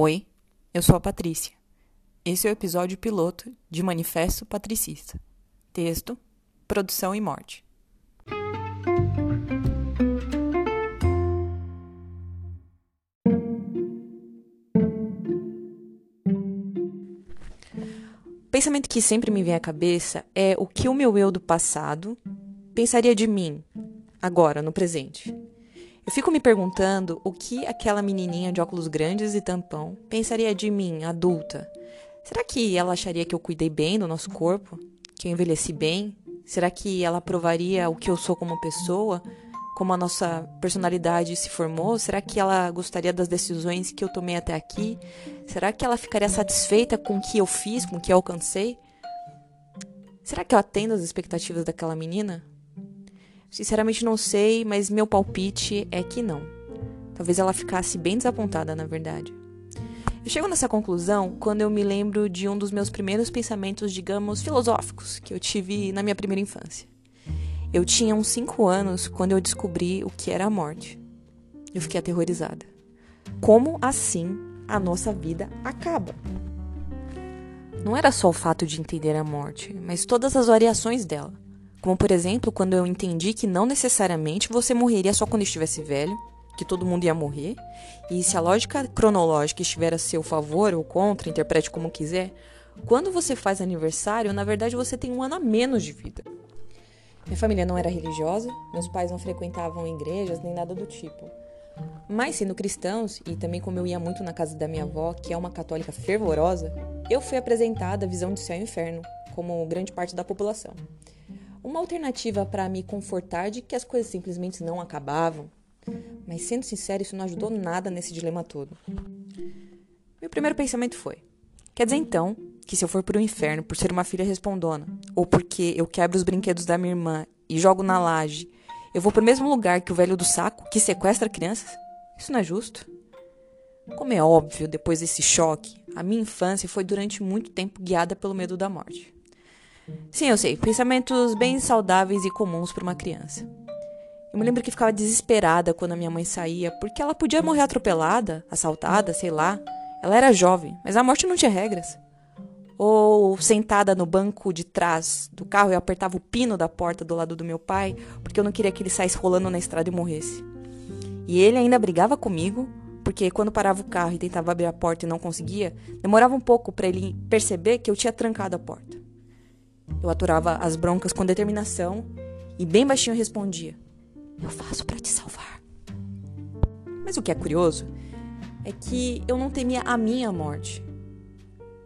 Oi, eu sou a Patrícia. Esse é o episódio piloto de Manifesto Patricista. Texto, produção e morte. O pensamento que sempre me vem à cabeça é o que o meu eu do passado pensaria de mim, agora, no presente. Eu fico me perguntando o que aquela menininha de óculos grandes e tampão pensaria de mim, adulta. Será que ela acharia que eu cuidei bem do nosso corpo? Que eu envelheci bem? Será que ela aprovaria o que eu sou como pessoa? Como a nossa personalidade se formou? Será que ela gostaria das decisões que eu tomei até aqui? Será que ela ficaria satisfeita com o que eu fiz, com o que eu alcancei? Será que eu atendo às expectativas daquela menina? Sinceramente não sei, mas meu palpite é que não. Talvez ela ficasse bem desapontada, na verdade. Eu chego nessa conclusão quando eu me lembro de um dos meus primeiros pensamentos, digamos, filosóficos que eu tive na minha primeira infância. Eu tinha uns 5 anos quando eu descobri o que era a morte. Eu fiquei aterrorizada. Como assim a nossa vida acaba? Não era só o fato de entender a morte, mas todas as variações dela. Como, por exemplo, quando eu entendi que não necessariamente você morreria só quando estivesse velho, que todo mundo ia morrer, e se a lógica cronológica estiver a seu favor ou contra, interprete como quiser, quando você faz aniversário, na verdade você tem um ano a menos de vida. Minha família não era religiosa, meus pais não frequentavam igrejas nem nada do tipo. Mas sendo cristãos, e também como eu ia muito na casa da minha avó, que é uma católica fervorosa, eu fui apresentada a visão de céu e inferno, como grande parte da população uma alternativa para me confortar de que as coisas simplesmente não acabavam. Mas sendo sincero, isso não ajudou nada nesse dilema todo. Meu primeiro pensamento foi: quer dizer então que se eu for pro inferno por ser uma filha respondona, ou porque eu quebro os brinquedos da minha irmã e jogo na laje, eu vou pro mesmo lugar que o velho do saco que sequestra crianças? Isso não é justo. Como é óbvio, depois desse choque, a minha infância foi durante muito tempo guiada pelo medo da morte. Sim, eu sei. Pensamentos bem saudáveis e comuns para uma criança. Eu me lembro que ficava desesperada quando a minha mãe saía, porque ela podia morrer atropelada, assaltada, sei lá. Ela era jovem, mas a morte não tinha regras. Ou sentada no banco de trás do carro, eu apertava o pino da porta do lado do meu pai, porque eu não queria que ele saísse rolando na estrada e morresse. E ele ainda brigava comigo, porque quando parava o carro e tentava abrir a porta e não conseguia, demorava um pouco para ele perceber que eu tinha trancado a porta. Eu aturava as broncas com determinação e bem baixinho respondia: Eu faço para te salvar. Mas o que é curioso é que eu não temia a minha morte.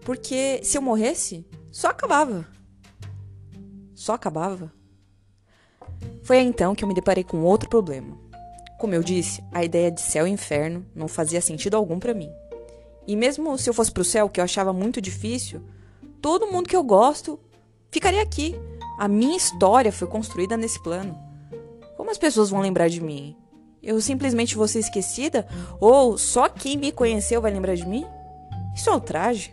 Porque se eu morresse, só acabava. Só acabava. Foi então que eu me deparei com outro problema. Como eu disse, a ideia de céu e inferno não fazia sentido algum para mim. E mesmo se eu fosse pro céu, que eu achava muito difícil, todo mundo que eu gosto ficaria aqui. A minha história foi construída nesse plano. Como as pessoas vão lembrar de mim? Eu simplesmente vou ser esquecida? Ou só quem me conheceu vai lembrar de mim? Isso é um traje.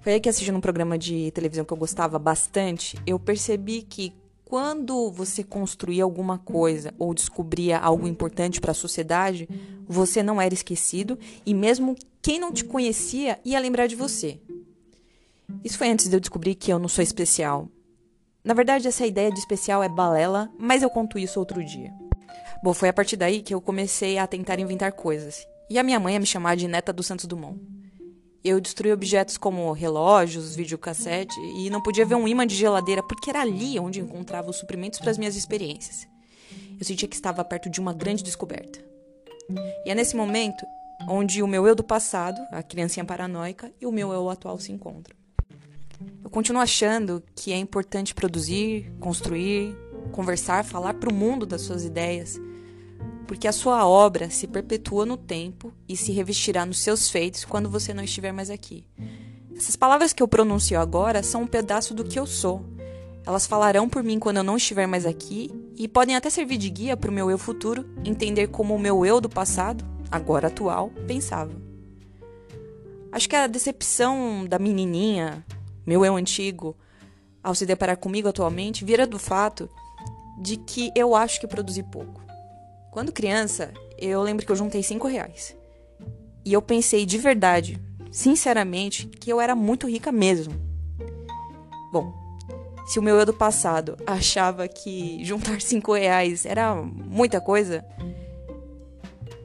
Foi aí que assistindo um programa de televisão que eu gostava bastante, eu percebi que quando você construía alguma coisa ou descobria algo importante para a sociedade, você não era esquecido e mesmo quem não te conhecia ia lembrar de você. Isso foi antes de eu descobrir que eu não sou especial. Na verdade, essa ideia de especial é balela, mas eu conto isso outro dia. Bom, foi a partir daí que eu comecei a tentar inventar coisas. E a minha mãe a me chamar de neta do Santos Dumont. Eu destruí objetos como relógios, videocassete e não podia ver um imã de geladeira porque era ali onde encontrava os suprimentos para as minhas experiências. Eu sentia que estava perto de uma grande descoberta. E é nesse momento onde o meu eu do passado, a criancinha paranoica, e o meu eu atual se encontram. Eu continuo achando que é importante produzir, construir, conversar, falar para o mundo das suas ideias, porque a sua obra se perpetua no tempo e se revestirá nos seus feitos quando você não estiver mais aqui. Essas palavras que eu pronuncio agora são um pedaço do que eu sou. Elas falarão por mim quando eu não estiver mais aqui e podem até servir de guia para o meu eu futuro entender como o meu eu do passado, agora atual, pensava. Acho que a decepção da menininha, meu eu antigo, ao se deparar comigo atualmente, vira do fato de que eu acho que produzi pouco. Quando criança, eu lembro que eu juntei cinco reais. E eu pensei de verdade, sinceramente, que eu era muito rica mesmo. Bom, se o meu eu do passado achava que juntar cinco reais era muita coisa,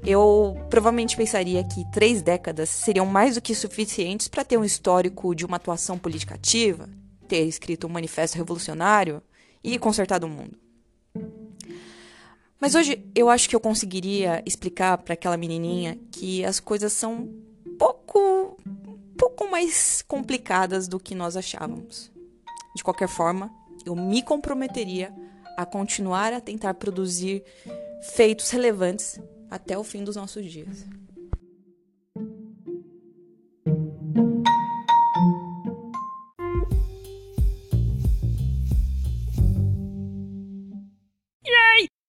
eu provavelmente pensaria que três décadas seriam mais do que suficientes para ter um histórico de uma atuação política ativa, ter escrito um manifesto revolucionário e consertado o mundo. Mas hoje eu acho que eu conseguiria explicar para aquela menininha que as coisas são pouco pouco mais complicadas do que nós achávamos. De qualquer forma, eu me comprometeria a continuar a tentar produzir feitos relevantes até o fim dos nossos dias.